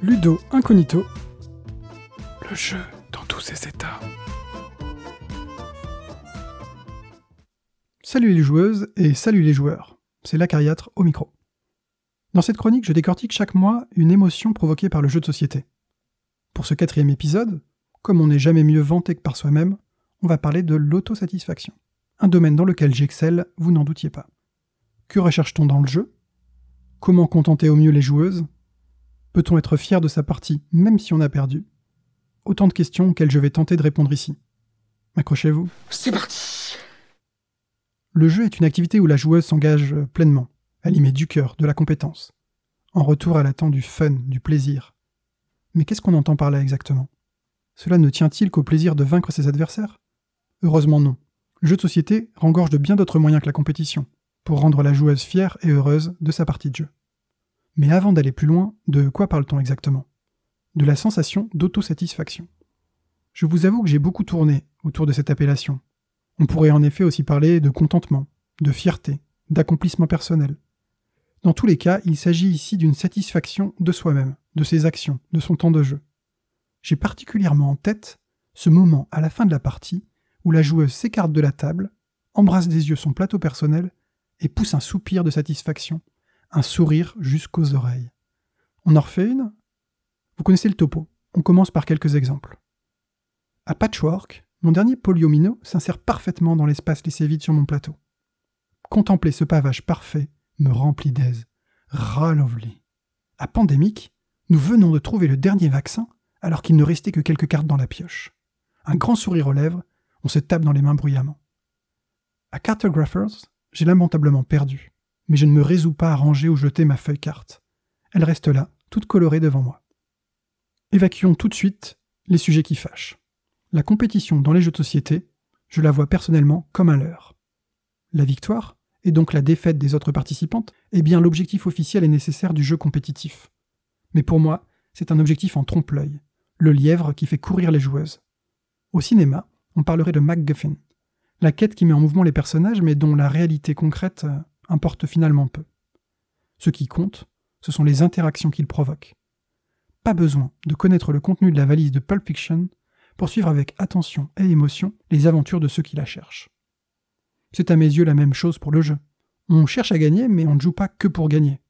Ludo Incognito, le jeu dans tous ses états. Salut les joueuses et salut les joueurs, c'est l'Acariâtre au micro. Dans cette chronique, je décortique chaque mois une émotion provoquée par le jeu de société. Pour ce quatrième épisode, comme on n'est jamais mieux vanté que par soi-même, on va parler de l'autosatisfaction. Un domaine dans lequel j'excelle, vous n'en doutiez pas. Que recherche-t-on dans le jeu? Comment contenter au mieux les joueuses? Peut-on être fier de sa partie même si on a perdu? Autant de questions auxquelles je vais tenter de répondre ici. Accrochez-vous. C'est parti Le jeu est une activité où la joueuse s'engage pleinement. Elle y met du cœur, de la compétence. En retour, elle attend du fun, du plaisir. Mais qu'est-ce qu'on entend par là exactement? Cela ne tient-il qu'au plaisir de vaincre ses adversaires? Heureusement non. Le jeu de société rengorge de bien d'autres moyens que la compétition, pour rendre la joueuse fière et heureuse de sa partie de jeu. Mais avant d'aller plus loin, de quoi parle-t-on exactement? De la sensation d'autosatisfaction. Je vous avoue que j'ai beaucoup tourné autour de cette appellation. On pourrait en effet aussi parler de contentement, de fierté, d'accomplissement personnel. Dans tous les cas, il s'agit ici d'une satisfaction de soi-même, de ses actions, de son temps de jeu. J'ai particulièrement en tête ce moment à la fin de la partie où la joueuse s'écarte de la table, embrasse des yeux son plateau personnel et pousse un soupir de satisfaction un sourire jusqu'aux oreilles. On en refait une? Vous connaissez le topo, on commence par quelques exemples. À Patchwork, mon dernier poliomino s'insère parfaitement dans l'espace laissé vide sur mon plateau. Contempler ce pavage parfait me remplit d'aise. Ralovely. À Pandémique, nous venons de trouver le dernier vaccin alors qu'il ne restait que quelques cartes dans la pioche. Un grand sourire aux lèvres, on se tape dans les mains bruyamment. À Cartographers, j'ai lamentablement perdu mais je ne me résous pas à ranger ou jeter ma feuille carte. Elle reste là, toute colorée devant moi. Évacuons tout de suite les sujets qui fâchent. La compétition dans les jeux de société, je la vois personnellement comme un leurre. La victoire, et donc la défaite des autres participantes, est bien l'objectif officiel et nécessaire du jeu compétitif. Mais pour moi, c'est un objectif en trompe-l'œil, le lièvre qui fait courir les joueuses. Au cinéma, on parlerait de MacGuffin, la quête qui met en mouvement les personnages mais dont la réalité concrète euh, importe finalement peu. Ce qui compte, ce sont les interactions qu'ils provoquent. Pas besoin de connaître le contenu de la valise de Pulp Fiction pour suivre avec attention et émotion les aventures de ceux qui la cherchent. C'est à mes yeux la même chose pour le jeu. On cherche à gagner, mais on ne joue pas que pour gagner.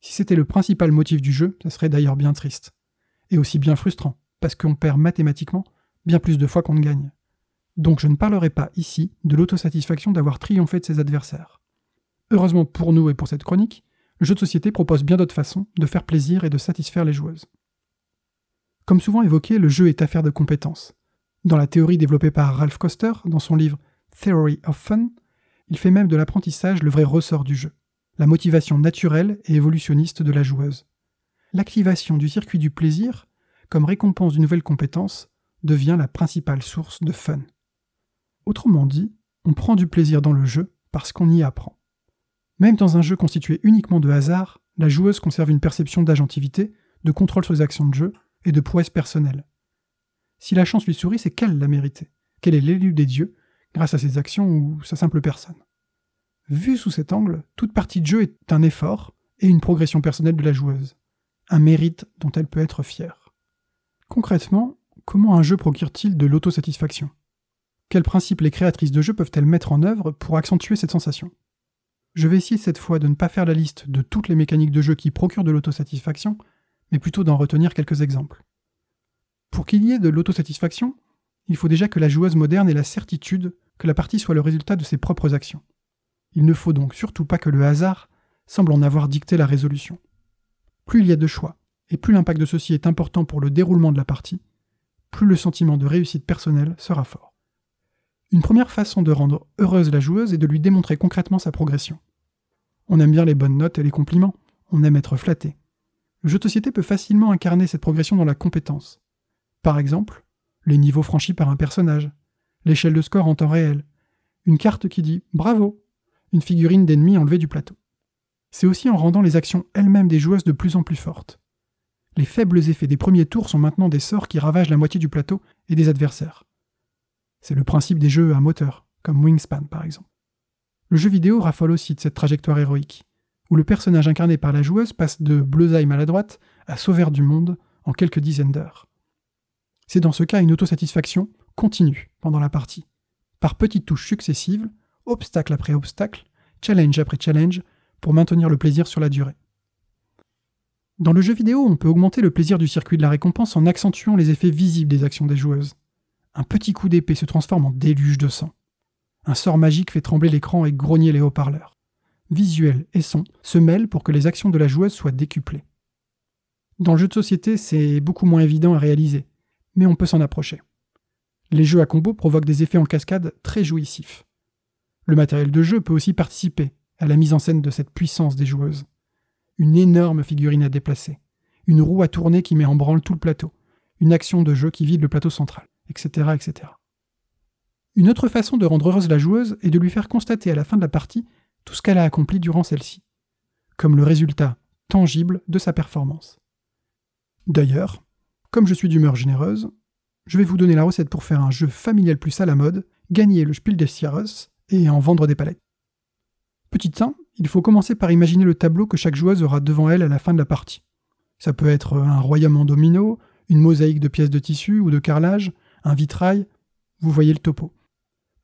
Si c'était le principal motif du jeu, ça serait d'ailleurs bien triste. Et aussi bien frustrant, parce qu'on perd mathématiquement bien plus de fois qu'on ne gagne. Donc je ne parlerai pas ici de l'autosatisfaction d'avoir triomphé de ses adversaires. Heureusement pour nous et pour cette chronique, le jeu de société propose bien d'autres façons de faire plaisir et de satisfaire les joueuses. Comme souvent évoqué, le jeu est affaire de compétences. Dans la théorie développée par Ralph Koster dans son livre Theory of Fun, il fait même de l'apprentissage le vrai ressort du jeu, la motivation naturelle et évolutionniste de la joueuse. L'activation du circuit du plaisir, comme récompense d'une nouvelle compétence, devient la principale source de fun. Autrement dit, on prend du plaisir dans le jeu parce qu'on y apprend. Même dans un jeu constitué uniquement de hasard, la joueuse conserve une perception d'agentivité, de contrôle sur les actions de jeu et de prouesse personnelle. Si la chance lui sourit, c'est qu'elle l'a mérité, qu'elle est l'élu des dieux, grâce à ses actions ou sa simple personne. Vu sous cet angle, toute partie de jeu est un effort et une progression personnelle de la joueuse, un mérite dont elle peut être fière. Concrètement, comment un jeu procure-t-il de l'autosatisfaction? Quels principes les créatrices de jeux peuvent-elles mettre en œuvre pour accentuer cette sensation? Je vais essayer cette fois de ne pas faire la liste de toutes les mécaniques de jeu qui procurent de l'autosatisfaction, mais plutôt d'en retenir quelques exemples. Pour qu'il y ait de l'autosatisfaction, il faut déjà que la joueuse moderne ait la certitude que la partie soit le résultat de ses propres actions. Il ne faut donc surtout pas que le hasard semble en avoir dicté la résolution. Plus il y a de choix, et plus l'impact de ceci est important pour le déroulement de la partie, plus le sentiment de réussite personnelle sera fort. Une première façon de rendre heureuse la joueuse est de lui démontrer concrètement sa progression. On aime bien les bonnes notes et les compliments, on aime être flatté. Le jeu de société peut facilement incarner cette progression dans la compétence. Par exemple, les niveaux franchis par un personnage, l'échelle de score en temps réel, une carte qui dit bravo, une figurine d'ennemi enlevée du plateau. C'est aussi en rendant les actions elles-mêmes des joueuses de plus en plus fortes. Les faibles effets des premiers tours sont maintenant des sorts qui ravagent la moitié du plateau et des adversaires. C'est le principe des jeux à moteur, comme Wingspan par exemple. Le jeu vidéo raffole aussi de cette trajectoire héroïque, où le personnage incarné par la joueuse passe de bleusaille maladroite à sauveur du monde en quelques dizaines d'heures. C'est dans ce cas une autosatisfaction continue pendant la partie, par petites touches successives, obstacle après obstacle, challenge après challenge, pour maintenir le plaisir sur la durée. Dans le jeu vidéo, on peut augmenter le plaisir du circuit de la récompense en accentuant les effets visibles des actions des joueuses. Un petit coup d'épée se transforme en déluge de sang. Un sort magique fait trembler l'écran et grogner les haut-parleurs. Visuel et son se mêlent pour que les actions de la joueuse soient décuplées. Dans le jeu de société, c'est beaucoup moins évident à réaliser, mais on peut s'en approcher. Les jeux à combo provoquent des effets en cascade très jouissifs. Le matériel de jeu peut aussi participer à la mise en scène de cette puissance des joueuses. Une énorme figurine à déplacer, une roue à tourner qui met en branle tout le plateau, une action de jeu qui vide le plateau central, etc., etc. Une autre façon de rendre heureuse la joueuse est de lui faire constater à la fin de la partie tout ce qu'elle a accompli durant celle-ci, comme le résultat tangible de sa performance. D'ailleurs, comme je suis d'humeur généreuse, je vais vous donner la recette pour faire un jeu familial plus à la mode, gagner le Spiel des Jahres et en vendre des palettes. Petit 1, il faut commencer par imaginer le tableau que chaque joueuse aura devant elle à la fin de la partie. Ça peut être un royaume en domino, une mosaïque de pièces de tissu ou de carrelage, un vitrail, vous voyez le topo.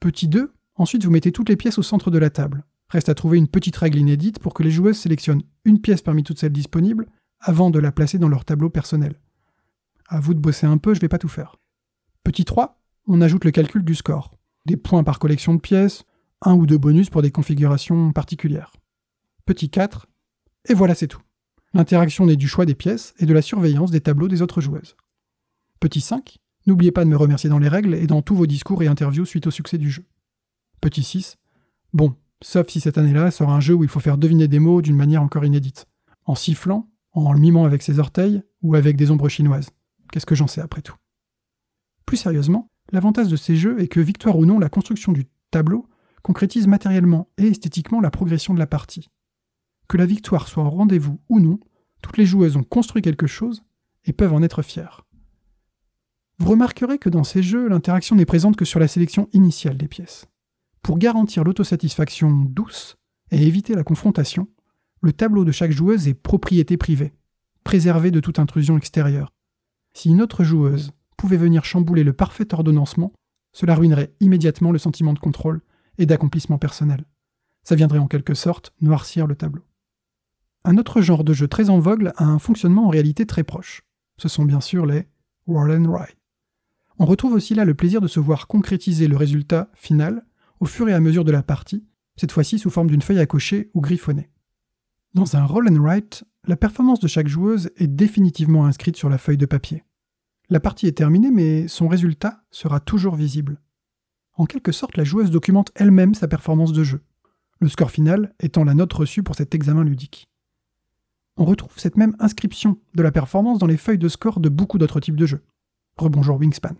Petit 2, ensuite vous mettez toutes les pièces au centre de la table. Reste à trouver une petite règle inédite pour que les joueuses sélectionnent une pièce parmi toutes celles disponibles avant de la placer dans leur tableau personnel. À vous de bosser un peu, je vais pas tout faire. Petit 3, on ajoute le calcul du score. Des points par collection de pièces, un ou deux bonus pour des configurations particulières. Petit 4, et voilà c'est tout. L'interaction naît du choix des pièces et de la surveillance des tableaux des autres joueuses. Petit 5, n'oubliez pas de me remercier dans les règles et dans tous vos discours et interviews suite au succès du jeu. Petit 6, bon, sauf si cette année-là sera un jeu où il faut faire deviner des mots d'une manière encore inédite, en sifflant, en le mimant avec ses orteils ou avec des ombres chinoises. Qu'est-ce que j'en sais après tout? Plus sérieusement, l'avantage de ces jeux est que, victoire ou non, la construction du tableau concrétise matériellement et esthétiquement la progression de la partie. Que la victoire soit au rendez-vous ou non, toutes les joueuses ont construit quelque chose et peuvent en être fières. Vous remarquerez que dans ces jeux, l'interaction n'est présente que sur la sélection initiale des pièces. Pour garantir l'autosatisfaction douce et éviter la confrontation, le tableau de chaque joueuse est propriété privée, préservé de toute intrusion extérieure. Si une autre joueuse pouvait venir chambouler le parfait ordonnancement, cela ruinerait immédiatement le sentiment de contrôle et d'accomplissement personnel. Ça viendrait en quelque sorte noircir le tableau. Un autre genre de jeu très en vogue a un fonctionnement en réalité très proche. Ce sont bien sûr les Roll and Ride. On retrouve aussi là le plaisir de se voir concrétiser le résultat final au fur et à mesure de la partie, cette fois-ci sous forme d'une feuille à cocher ou griffonnée. Dans un roll and write, la performance de chaque joueuse est définitivement inscrite sur la feuille de papier. La partie est terminée, mais son résultat sera toujours visible. En quelque sorte, la joueuse documente elle-même sa performance de jeu, le score final étant la note reçue pour cet examen ludique. On retrouve cette même inscription de la performance dans les feuilles de score de beaucoup d'autres types de jeux. Rebonjour Wingspan.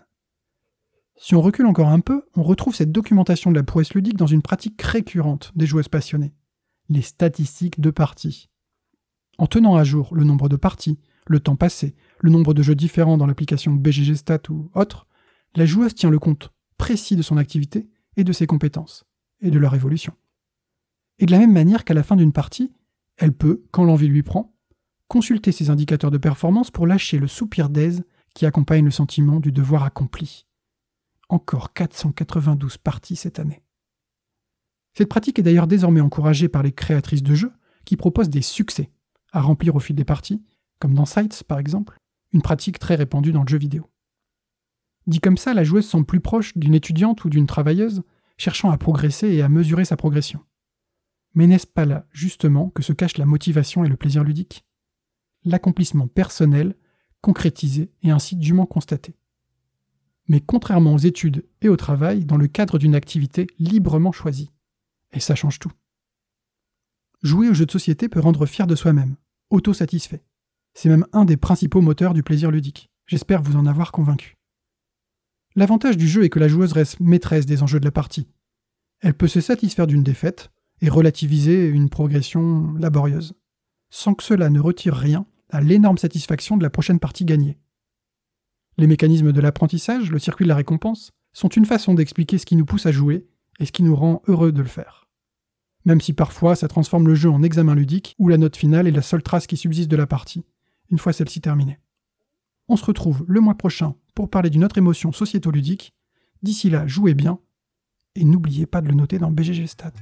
Si on recule encore un peu, on retrouve cette documentation de la prouesse ludique dans une pratique récurrente des joueuses passionnées, les statistiques de parties. En tenant à jour le nombre de parties, le temps passé, le nombre de jeux différents dans l'application BGG Stat ou autre, la joueuse tient le compte précis de son activité et de ses compétences, et de leur évolution. Et de la même manière qu'à la fin d'une partie, elle peut, quand l'envie lui prend, consulter ses indicateurs de performance pour lâcher le soupir d'aise qui accompagne le sentiment du devoir accompli. Encore 492 parties cette année. Cette pratique est d'ailleurs désormais encouragée par les créatrices de jeux qui proposent des succès à remplir au fil des parties, comme dans Sites par exemple, une pratique très répandue dans le jeu vidéo. Dit comme ça, la joueuse semble plus proche d'une étudiante ou d'une travailleuse, cherchant à progresser et à mesurer sa progression. Mais n'est-ce pas là, justement, que se cachent la motivation et le plaisir ludique? L'accomplissement personnel, concrétisé et ainsi dûment constaté. Mais contrairement aux études et au travail, dans le cadre d'une activité librement choisie. Et ça change tout. Jouer aux jeux de société peut rendre fier de soi-même, autosatisfait. C'est même un des principaux moteurs du plaisir ludique. J'espère vous en avoir convaincu. L'avantage du jeu est que la joueuse reste maîtresse des enjeux de la partie. Elle peut se satisfaire d'une défaite et relativiser une progression laborieuse, sans que cela ne retire rien à l'énorme satisfaction de la prochaine partie gagnée. Les mécanismes de l'apprentissage, le circuit de la récompense, sont une façon d'expliquer ce qui nous pousse à jouer et ce qui nous rend heureux de le faire. même si parfois ça transforme le jeu en examen ludique où la note finale est la seule trace qui subsiste de la partie, une fois celle-ci terminée. On se retrouve le mois prochain pour parler d'une autre émotion sociéto-ludique. D'ici là, jouez bien et n'oubliez pas de le noter dans BGG Stats.